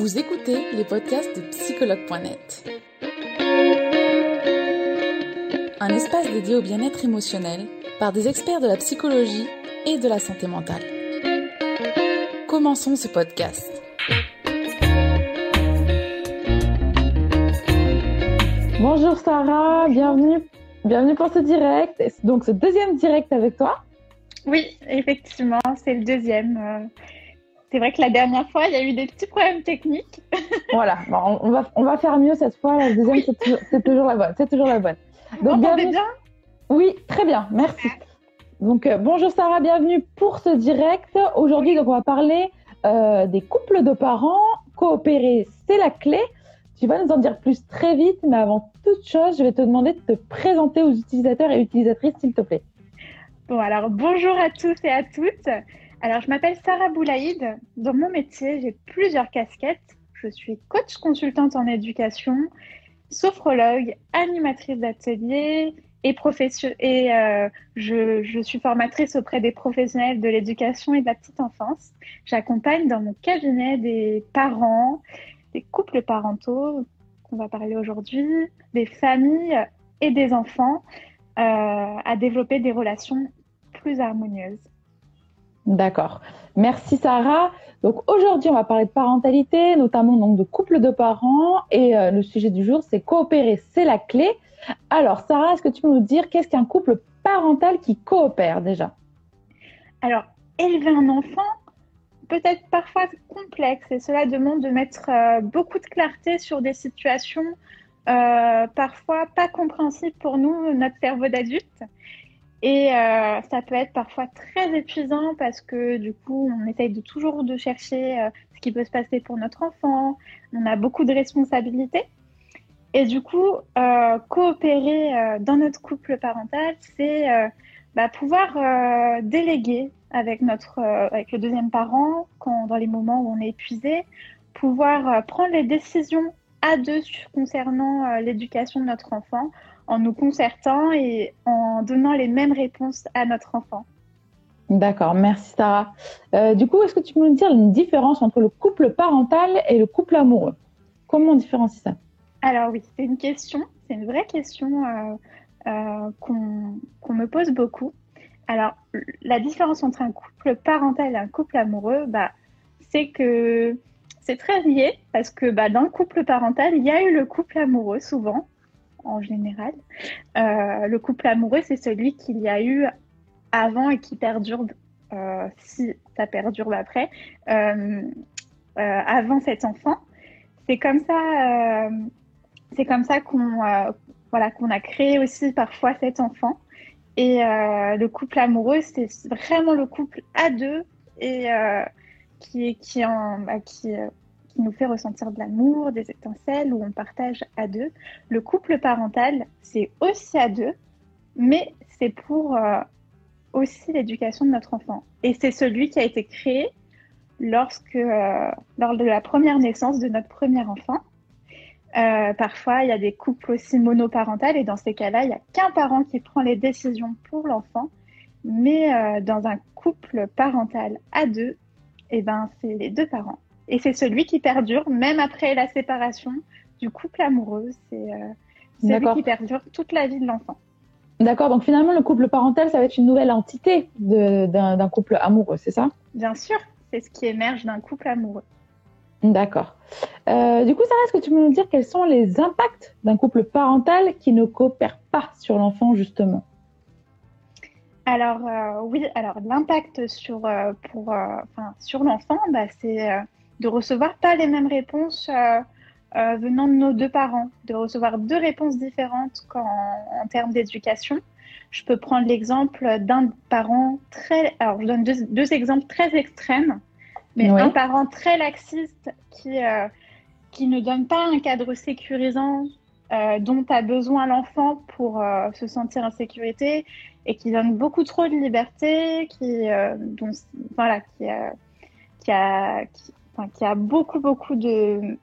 Vous écoutez les podcasts de psychologue.net. Un espace dédié au bien-être émotionnel par des experts de la psychologie et de la santé mentale. Commençons ce podcast. Bonjour Sarah, bienvenue, bienvenue pour ce direct. Donc ce deuxième direct avec toi. Oui, effectivement, c'est le deuxième. Euh, c'est vrai que la dernière fois, il y a eu des petits problèmes techniques. voilà, on, va, on va faire mieux cette fois. La deuxième, c'est toujours, la bonne. C'est toujours la bonne. Donc, Vous bien? Oui, très bien, merci. Donc, euh, bonjour Sarah, bienvenue pour ce direct. Aujourd'hui, donc, on va parler euh, des couples de parents. Coopérer, c'est la clé. Tu vas nous en dire plus très vite, mais avant toute chose, je vais te demander de te présenter aux utilisateurs et utilisatrices, s'il te plaît. Bon, alors bonjour à tous et à toutes. Alors, je m'appelle Sarah Boulaïd. Dans mon métier, j'ai plusieurs casquettes. Je suis coach consultante en éducation, sophrologue, animatrice d'atelier et, et euh, je, suis formatrice auprès des professionnels de l'éducation et de la petite enfance. J'accompagne dans mon cabinet des parents, des couples parentaux, qu'on va parler aujourd'hui, des familles et des enfants euh, à développer des relations plus harmonieuse. D'accord. Merci Sarah. Donc aujourd'hui, on va parler de parentalité, notamment donc de couple de parents. Et euh, le sujet du jour, c'est coopérer, c'est la clé. Alors Sarah, est-ce que tu peux nous dire qu'est-ce qu'un couple parental qui coopère déjà? Alors, élever un enfant, peut-être parfois complexe, et cela demande de mettre euh, beaucoup de clarté sur des situations euh, parfois pas compréhensibles pour nous, notre cerveau d'adulte. Et euh, ça peut être parfois très épuisant parce que du coup, on essaye toujours de chercher euh, ce qui peut se passer pour notre enfant. On a beaucoup de responsabilités. Et du coup, euh, coopérer dans notre couple parental, c'est bah, pouvoir déléguer avec notre, avec le deuxième parent quand dans les moments où on est épuisé, pouvoir prendre les décisions à deux concernant l'éducation de notre enfant en nous concertant et en donnant les mêmes réponses à notre enfant. D'accord, merci Sarah. Euh, du coup, est-ce que tu peux nous dire une différence entre le couple parental et le couple amoureux? Comment on différencie ça? Alors oui, c'est une question, c'est une vraie question euh, euh, qu'on me pose beaucoup. Alors, la différence entre un couple parental et un couple amoureux, bah, c'est que c'est très lié parce que bah, dans le couple parental, il y a eu le couple amoureux souvent en général. Euh, le couple amoureux, c'est celui qu'il y a eu avant et qui perdure, euh, si ça perdure après, euh, avant cet enfant. C'est comme ça, c'est comme ça qu'on voilà, qu'on a créé aussi parfois cet enfant. Et le couple amoureux, c'est vraiment le couple à deux et qui, qui, en, bah, qui, nous fait ressentir de l'amour, des étincelles, où on partage à deux. Le couple parental, c'est aussi à deux, mais c'est pour euh, aussi l'éducation de notre enfant. Et c'est celui qui a été créé lorsque, euh, lors de la première naissance de notre premier enfant. Euh, parfois, il y a des couples aussi monoparentales et dans ces cas-là, il n'y a qu'un parent qui prend les décisions pour l'enfant. Mais dans un couple parental à deux, eh ben, c'est les deux parents et c'est celui qui perdure même après la séparation du couple amoureux. C'est euh, celui qui perdure toute la vie de l'enfant. D'accord, donc finalement le couple parental, ça va être une nouvelle entité d'un couple amoureux, c'est ça? Bien sûr, c'est ce qui émerge d'un couple amoureux. D'accord. Euh, du coup, Sarah, est-ce que tu peux nous dire quels sont les impacts d'un couple parental qui ne coopère pas sur l'enfant, justement? Alors, euh, oui, alors l'impact sur, pour, sur l'enfant, bah, c'est de recevoir pas les mêmes réponses euh, euh, venant de nos deux parents, de recevoir deux réponses différentes en termes d'éducation. Je peux prendre l'exemple d'un parent très, alors je donne deux, exemples très extrêmes, mais un parent très laxiste qui euh, qui ne donne pas un cadre sécurisant dont a besoin l'enfant pour se sentir en sécurité et qui donne beaucoup trop de liberté, qui, dont, voilà, qui, qui, a, qui, qui a beaucoup, beaucoup de,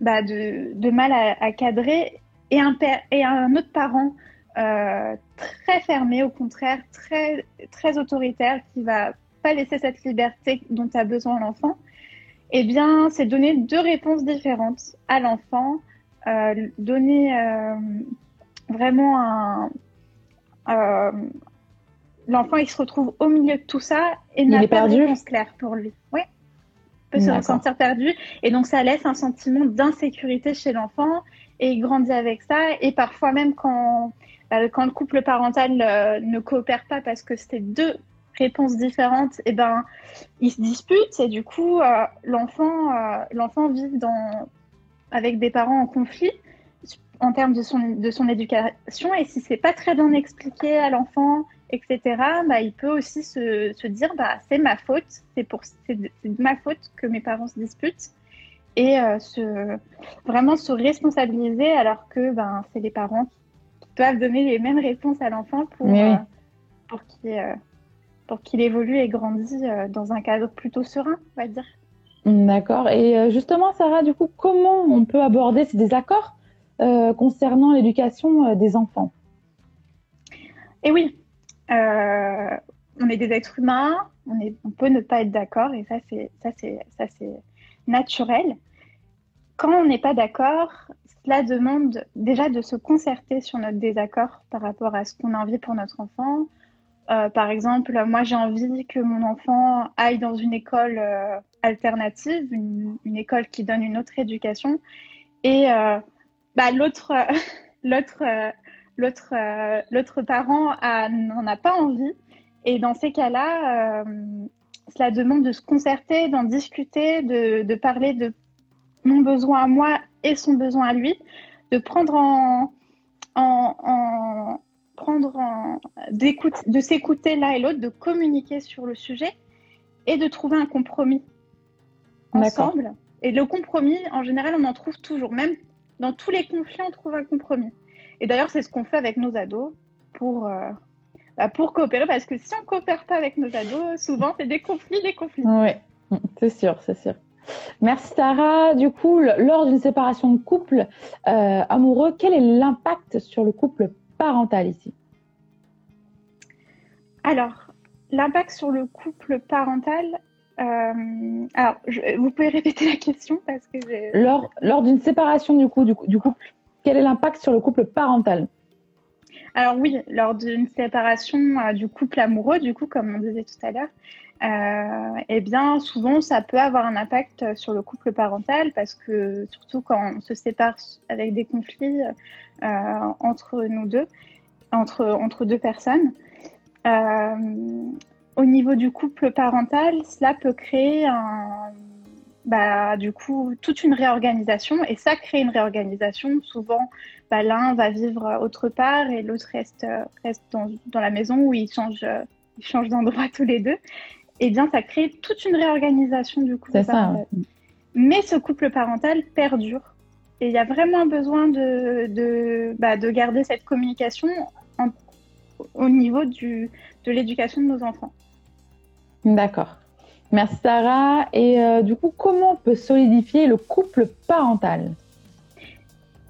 bah, de, de, mal à, cadrer, et un, père, et un autre parent euh, très fermé, au contraire, très, très autoritaire, qui va pas laisser cette liberté dont a besoin l'enfant. Eh bien, c'est donner deux réponses différentes à l'enfant, euh, donner euh, vraiment un. Euh, l'enfant, il se retrouve au milieu de tout ça et n'a pas de réponse claire pour lui. Oui. Peut se ressentir perdu. Et donc, ça laisse un sentiment d'insécurité chez l'enfant et il grandit avec ça. Et parfois, même quand, bah, quand le couple parental ne coopère pas parce que c'était deux réponses différentes, et eh ben, ils se disputent et du coup, euh, l'enfant, euh, l'enfant vit dans, avec des parents en conflit en termes de son, de son éducation. Et si c'est pas très bien expliqué à l'enfant, etc., bah, il peut aussi se, se dire, bah, c'est ma faute, c'est pour, c'est de, ma faute que mes parents se disputent. Et euh, se, vraiment se responsabiliser alors que ben, c'est les parents qui doivent donner les mêmes réponses à l'enfant pour, pour qu'il pour qu'il évolue et grandisse euh, dans un cadre plutôt serein, on va dire. D'accord. Et euh, justement, Sarah, du coup, comment on peut aborder ces désaccords euh, concernant l'éducation des enfants? Eh oui, on est des êtres humains, on, peut ne pas être d'accord, et ça, c'est naturel. Quand on n'est pas d'accord, cela demande déjà de se concerter sur notre désaccord par rapport à ce qu'on a envie pour notre enfant, euh, par exemple, moi j'ai envie que mon enfant aille dans une école euh, alternative, une, école qui donne une autre éducation. Et euh, bah, l'autre, l'autre, l'autre parent n'en a pas envie. Et dans ces cas-là, cela demande de se concerter, d'en discuter, de, de, parler de mon besoin à moi et son besoin à lui, de prendre en, en, en prendre de s'écouter l'un et l'autre, de communiquer sur le sujet et de trouver un compromis ensemble. Et le compromis, en général, on en trouve toujours. Même dans tous les conflits, on trouve un compromis. Et d'ailleurs, c'est ce qu'on fait avec nos ados pour, euh, bah, pour coopérer. Parce que si on ne coopère pas avec nos ados, souvent, c'est des conflits, des conflits. Oui, c'est sûr, c'est sûr. Merci Sarah. Du coup, lors d'une séparation de couple euh, amoureux, quel est l'impact sur le couple parental ici? Alors, l'impact sur le couple parental. Euh, alors, vous pouvez répéter la question parce que lors, lors d'une séparation du, coup, du, couple, quel est l'impact sur le couple parental alors oui, lors d'une séparation euh, du couple amoureux, du coup, comme on disait tout à l'heure, euh, eh bien, souvent, ça peut avoir un impact sur le couple parental parce que, surtout quand on se sépare avec des conflits euh, entre nous deux, entre, entre deux personnes, au niveau du couple parental, cela peut créer un, bah, du coup, toute une réorganisation et ça crée une réorganisation. Souvent, bah, l'un va vivre autre part et l'autre reste, reste dans, dans, la maison où ils changent, ils changent d'endroit tous les deux et eh bien, ça crée toute une réorganisation du couple parental. Mais ce couple parental perdure. Et il y a vraiment besoin de, de, bah, de garder cette communication au niveau du, de l'éducation de nos enfants. D'accord. Merci Sarah. Et euh, du coup, comment on peut solidifier le couple parental?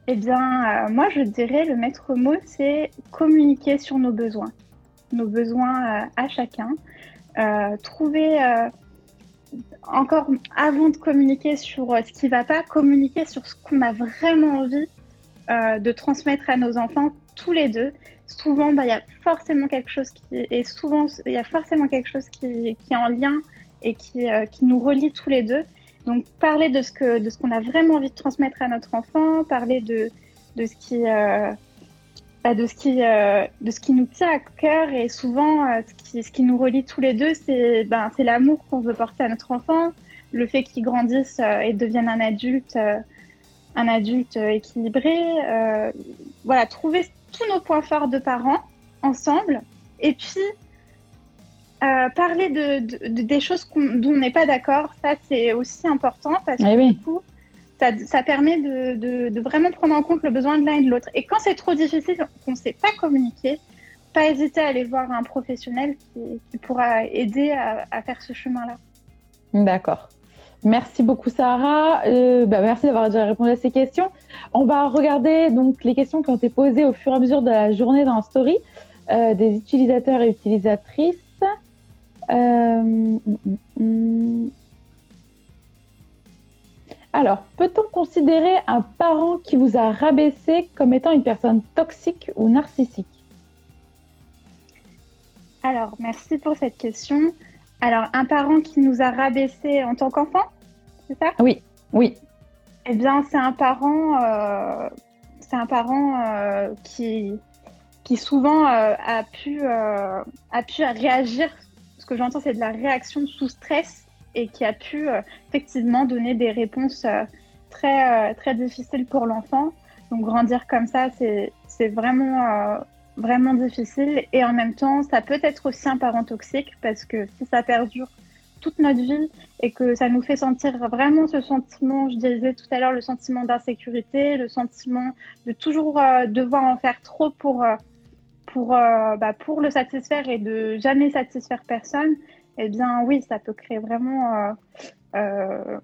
Eh bien, euh, moi, je dirais le maître mot, c'est communiquer sur nos besoins. Nos besoins euh, à chacun. Trouver encore avant de communiquer sur ce qui va pas, communiquer sur ce qu'on a vraiment envie de transmettre à nos enfants tous les deux. Souvent, bah, il y a forcément quelque chose qui et souvent il y a forcément quelque chose qui est en lien et qui, qui nous relie tous les deux. Donc parler de ce que de ce qu'on a vraiment envie de transmettre à notre enfant, parler de de ce qui bah, de, ce qui, euh, de ce qui nous tient à cœur et souvent euh, ce, qui, ce qui nous relie tous les deux, c'est ben, l'amour qu'on veut porter à notre enfant, le fait qu'il grandisse euh, et devienne un adulte, un adulte équilibré. voilà, trouver tous nos points forts de parents ensemble et puis parler de, de, des choses dont on n'est pas d'accord. Ça, c'est aussi important parce eh que du coup, ça, permet de, vraiment prendre en compte le besoin de l'un et de l'autre. Et quand c'est trop difficile, qu'on ne sait pas communiquer, pas hésiter à aller voir un professionnel qui, pourra aider à, faire ce chemin-là. D'accord. Merci beaucoup Sarah. Euh, bah, merci d'avoir déjà répondu à ces questions. On va regarder donc les questions qui ont été posées au fur et à mesure de la journée dans la story euh, des utilisateurs et utilisatrices. Alors, peut-on considérer un parent qui vous a rabaissé comme étant une personne toxique ou narcissique? Alors, merci pour cette question. Alors, un parent qui nous a rabaissé en tant qu'enfant, c'est ça? Oui, oui. Eh bien, c'est un parent, euh, c'est un parent euh, qui, qui souvent euh, a pu, a pu réagir. Que j'entends, c'est de la réaction sous stress et qui a pu effectivement donner des réponses très, très difficiles pour l'enfant. Donc, grandir comme ça, c'est, vraiment vraiment difficile. Et en même temps, ça peut être aussi un parent toxique parce que si ça perdure toute notre vie et que ça nous fait sentir vraiment ce sentiment, je disais tout à l'heure, le sentiment d'insécurité, le sentiment de toujours euh, devoir en faire trop pour, euh, pour, euh, bah, pour le satisfaire et de jamais satisfaire personne, eh bien oui, ça peut créer vraiment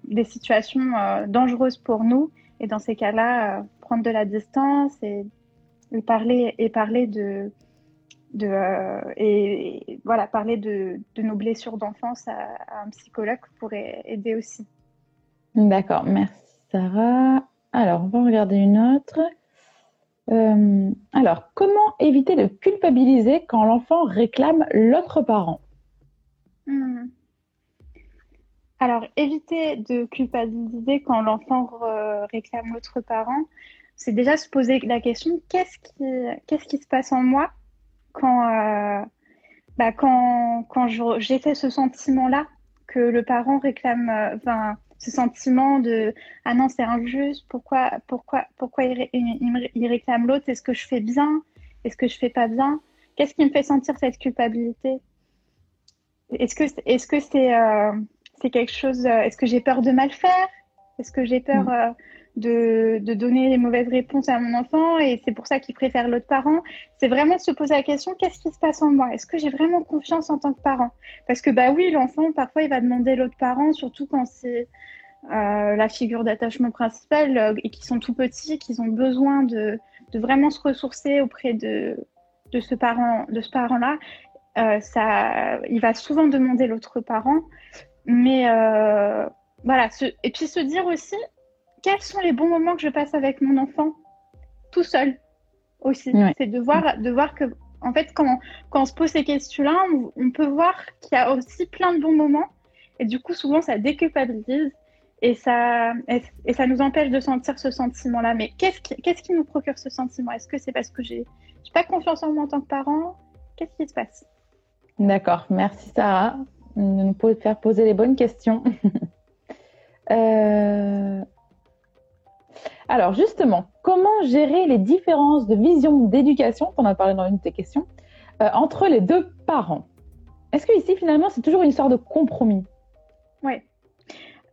des situations dangereuses pour nous. Et dans ces cas-là, prendre de la distance et parler et parler de de euh, et, voilà parler de, de nos blessures d'enfance à, un psychologue pourrait aider aussi. D'accord, merci Sarah. Alors on va regarder une autre. Euh, alors comment éviter de culpabiliser quand l'enfant réclame l'autre parent? Hmm. Alors éviter de culpabiliser quand l'enfant réclame l'autre parent c'est déjà se poser la question qu'est-ce qui, se passe en moi quand, euh, bah, quand, fait ce sentiment-là, que le parent réclame, euh, ce sentiment de ah non, c'est injuste, pourquoi, pourquoi, pourquoi il, il, réclame l'autre Est-ce que je fais bien Est-ce que je fais pas bien? Qu'est-ce qui me fait sentir cette culpabilité? Est-ce que est-ce que c'est euh, c'est quelque chose Est-ce que j'ai peur de mal faire? Est-ce que j'ai peur mm de, donner les mauvaises réponses à mon enfant et c'est pour ça qu'il préfère l'autre parent. C'est vraiment de se poser la question qu'est-ce qui se passe en moi? Est-ce que j'ai vraiment confiance en tant que parent? Parce que bah oui, l'enfant parfois il va demander l'autre parent, surtout quand c'est euh, la figure d'attachement principale euh, et qui sont tout petits, qu'ils ont besoin de, vraiment se ressourcer auprès de, de ce parent, de ce parent-là. Euh, ça, il va souvent demander l'autre parent, mais voilà. et puis se dire aussi, quels sont les bons moments que je passe avec mon enfant tout seul aussi. C'est de voir, de voir que, en fait, quand, quand on se pose ces questions-là, on, peut voir qu'il y a aussi plein de bons moments. Et du coup, souvent, ça déculpabilise et ça, et, ça nous empêche de sentir ce sentiment-là. Mais qu'est-ce qui, qu'est-ce qui nous procure ce sentiment? Est-ce que c'est parce que j'ai, j'ai pas confiance en moi en tant que parent? Qu'est-ce qui se passe? D'accord, merci Sarah de nous faire poser les bonnes questions. euh, alors justement, comment gérer les différences de vision d'éducation, qu'on a parlé dans une de tes questions, euh, entre les deux parents? Est-ce que ici finalement c'est toujours une histoire de compromis? Oui.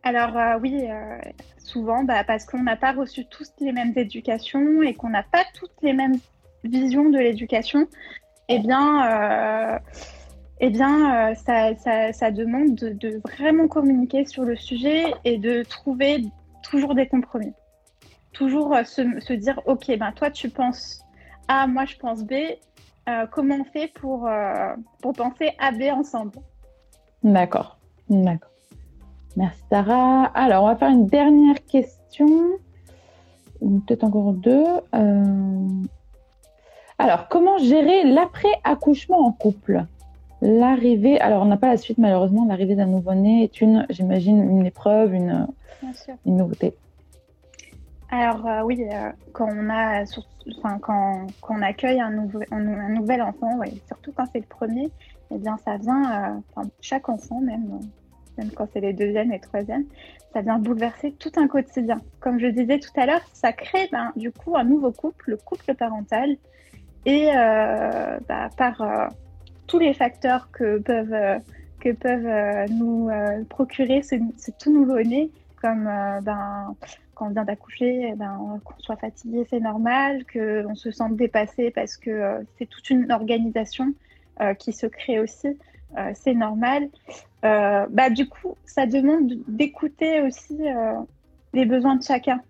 Alors euh, oui, euh, souvent bah, parce qu'on n'a pas reçu tous les mêmes éducations et qu'on n'a pas toutes les mêmes visions de l'éducation, eh bien, eh bien ça, demande de vraiment communiquer sur le sujet et de trouver toujours des compromis toujours euh, se, dire, ok, ben toi tu penses A, moi je pense B, euh, comment on fait pour, euh, pour penser A, B ensemble? D'accord, d'accord. Merci Sarah. Alors, on va faire une dernière question. Peut-être encore deux. Alors, comment gérer l'après-accouchement en couple? L'arrivée, alors on n'a pas la suite malheureusement, l'arrivée d'un nouveau-né est une, j'imagine, une épreuve, une, une nouveauté. Alors euh, oui, euh, quand on accueille un, nouvel enfant, surtout quand c'est le premier, eh bien ça vient, euh, chaque enfant même, même quand c'est les deuxièmes et troisièmes, ça vient bouleverser tout un quotidien. Comme je disais tout à l'heure, ça crée ben, du coup un nouveau couple, le couple parental, et bah, par tous les facteurs que peuvent que peuvent nous procurer ce, ce, tout nouveau-né, comme ben quand on vient d'accoucher, eh ben, qu'on soit fatigué, c'est normal, qu'on se sente dépassé parce que euh, c'est toute une organisation euh, qui se crée aussi, euh, c'est normal. bah, du coup, ça demande d'écouter aussi les besoins de chacun.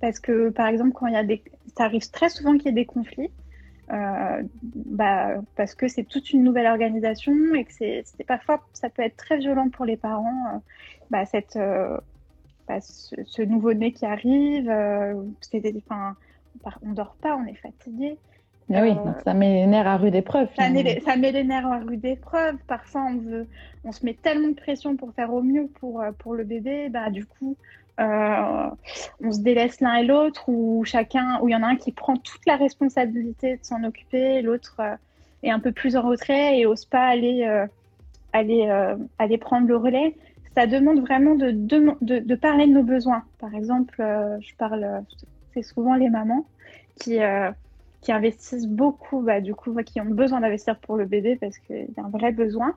Parce que, par exemple, quand il y a des... ça arrive très souvent qu'il y ait des conflits, bah, parce que c'est toute une nouvelle organisation et que c'est parfois ça peut être très violent pour les parents, bah, bah, ce, nouveau-né qui arrive. enfin, on dort pas, on est fatigué. Mais oui, ça met les nerfs à rude épreuve. Ça met, les, ça met, les, nerfs à rude épreuve. Parfois, on, veut, on se met tellement de pression pour faire au mieux pour, pour le bébé. Bah, du coup, euh, on se délaisse l'un et l'autre, ou chacun, où il y en a un qui prend toute la responsabilité de s'en occuper, l'autre euh, est un peu plus en retrait et ose pas aller, euh, aller, aller prendre le relais. Ça demande vraiment de, de, de, parler de nos besoins. Par exemple, je parle, c'est souvent les mamans qui, qui investissent beaucoup, bah, du coup, qui ont besoin d'investir pour le bébé parce qu'il y a un vrai besoin.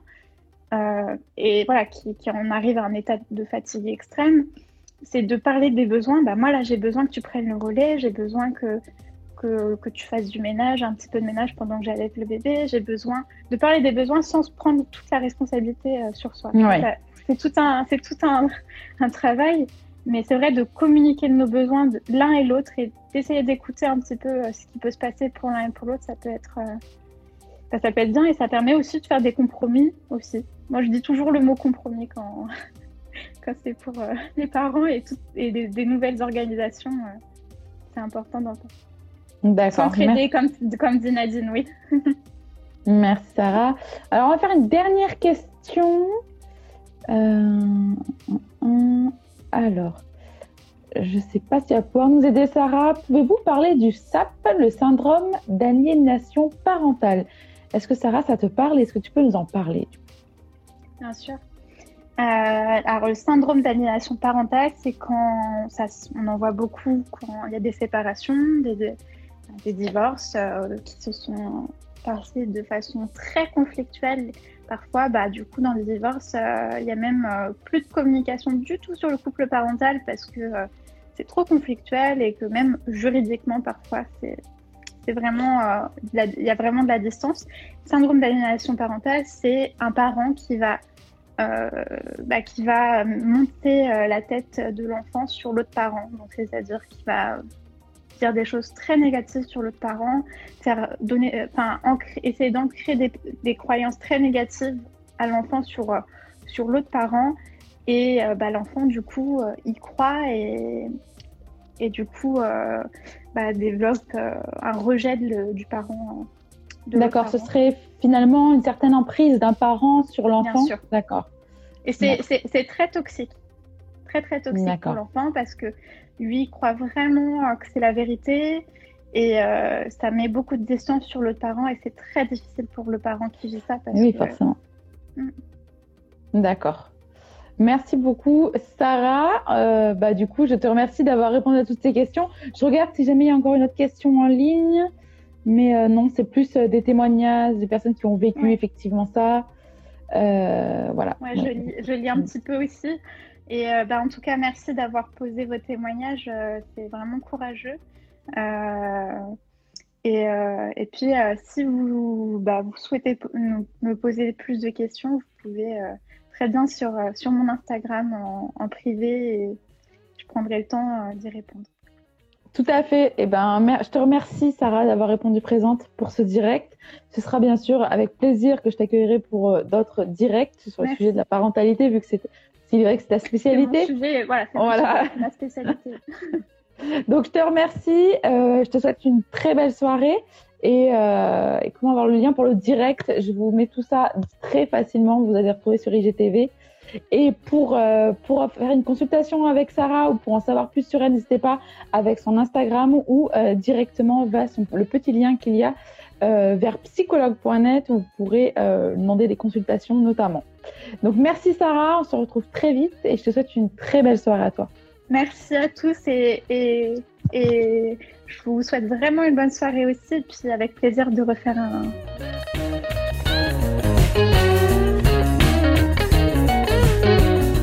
et voilà, qui, qui en arrivent à un état de fatigue extrême c'est de parler des besoins. Bah, moi, là, j'ai besoin que tu prennes le relais, j'ai besoin que, que, que, tu fasses du ménage, un petit peu de ménage pendant que j'allais le bébé. J'ai besoin de parler des besoins sans se prendre toute la responsabilité euh, sur soi. C'est tout, un, c'est tout un, un travail, mais c'est vrai de communiquer nos besoins de l'un et l'autre et d'essayer d'écouter un petit peu euh, ce qui peut se passer pour l'un et pour l'autre. Ça peut être. Euh, ça, ça peut être bien et ça permet aussi de faire des compromis aussi. Moi, je dis toujours le mot compromis quand, quand c'est pour euh, les parents et, et des, nouvelles organisations, euh, c'est important d'entendre. D'accord. S'entraider comme, comme dit Nadine, oui. Merci Sarah. Alors on va faire une dernière question. Euh, alors, je ne sais pas si tu vas pouvoir nous aider Sarah. Pouvez-vous parler du SAP, le syndrome d'aliénation parentale? Est-ce que Sarah, ça te parle? Est-ce que tu peux nous en parler? Bien sûr. Euh, alors, le syndrome d'aliénation parentale, c'est quand on en voit beaucoup quand il y a des séparations, des, des, divorces euh, qui se sont passés de façon très conflictuelle. Parfois, bah, du coup, dans les divorces, euh, il y a même plus de communication du tout sur le couple parental parce que c'est trop conflictuel et que même juridiquement, parfois, c'est c'est vraiment, il y a vraiment de la distance. Syndrome d'aliénation parentale, c'est un parent qui va euh, bah, qui va monter euh, la tête de l'enfant sur l'autre parent. Donc, c'est-à-dire qu'il va dire des choses très négatives sur l'autre parent, faire donner, euh, enfin, essayer d'ancrer des, des, croyances très négatives à l'enfant sur, sur l'autre parent. Et bah, l'enfant, du coup, y croit et, et du coup, bah, développe un rejet du parent. D'accord, ce serait finalement une certaine emprise d'un parent sur l'enfant? D'accord. Et c'est très toxique. Très, très toxique pour l'enfant parce que lui il croit vraiment que c'est la vérité et euh, ça met beaucoup de distance sur l'autre parent et c'est très difficile pour le parent qui vit ça. oui, forcément. Mm. D'accord. Merci beaucoup, Sarah. Euh, bah, du coup, je te remercie d'avoir répondu à toutes ces questions. Je regarde si jamais il y a encore une autre question en ligne. Mais euh, non, c'est plus des témoignages des personnes qui ont vécu effectivement ça. Voilà. Ouais, je, lis, je, lis, un petit peu aussi. Et bah, en tout cas, merci d'avoir posé vos témoignages. c'est vraiment courageux. Et, et, puis, si vous, bah, vous souhaitez me poser plus de questions, vous pouvez très bien sur, sur mon Instagram en privé et je prendrai le temps d'y répondre. Tout à fait. Eh ben, je te remercie, Sarah, d'avoir répondu présente pour ce direct. Ce sera bien sûr avec plaisir que je t'accueillerai pour euh, d'autres directs sur le sujet de la parentalité, vu que c'est vrai que c'est ta spécialité. Sujet, voilà, voilà. ma spécialité. Donc, je te remercie. Euh, je te souhaite une très belle soirée. Et, euh, et, comment avoir le lien pour le direct? Je vous mets tout ça très facilement. Vous allez retrouver sur IGTV. Et pour, euh, pour faire une consultation avec Sarah ou pour en savoir plus sur elle, n'hésitez pas avec son Instagram ou euh, directement vers le petit lien qu'il y a euh, vers psychologue.net où vous pourrez demander des consultations notamment. Donc merci Sarah, on se retrouve très vite et je te souhaite une très belle soirée à toi. Merci à tous et, et, et je vous souhaite vraiment une bonne soirée aussi et puis avec plaisir de refaire un...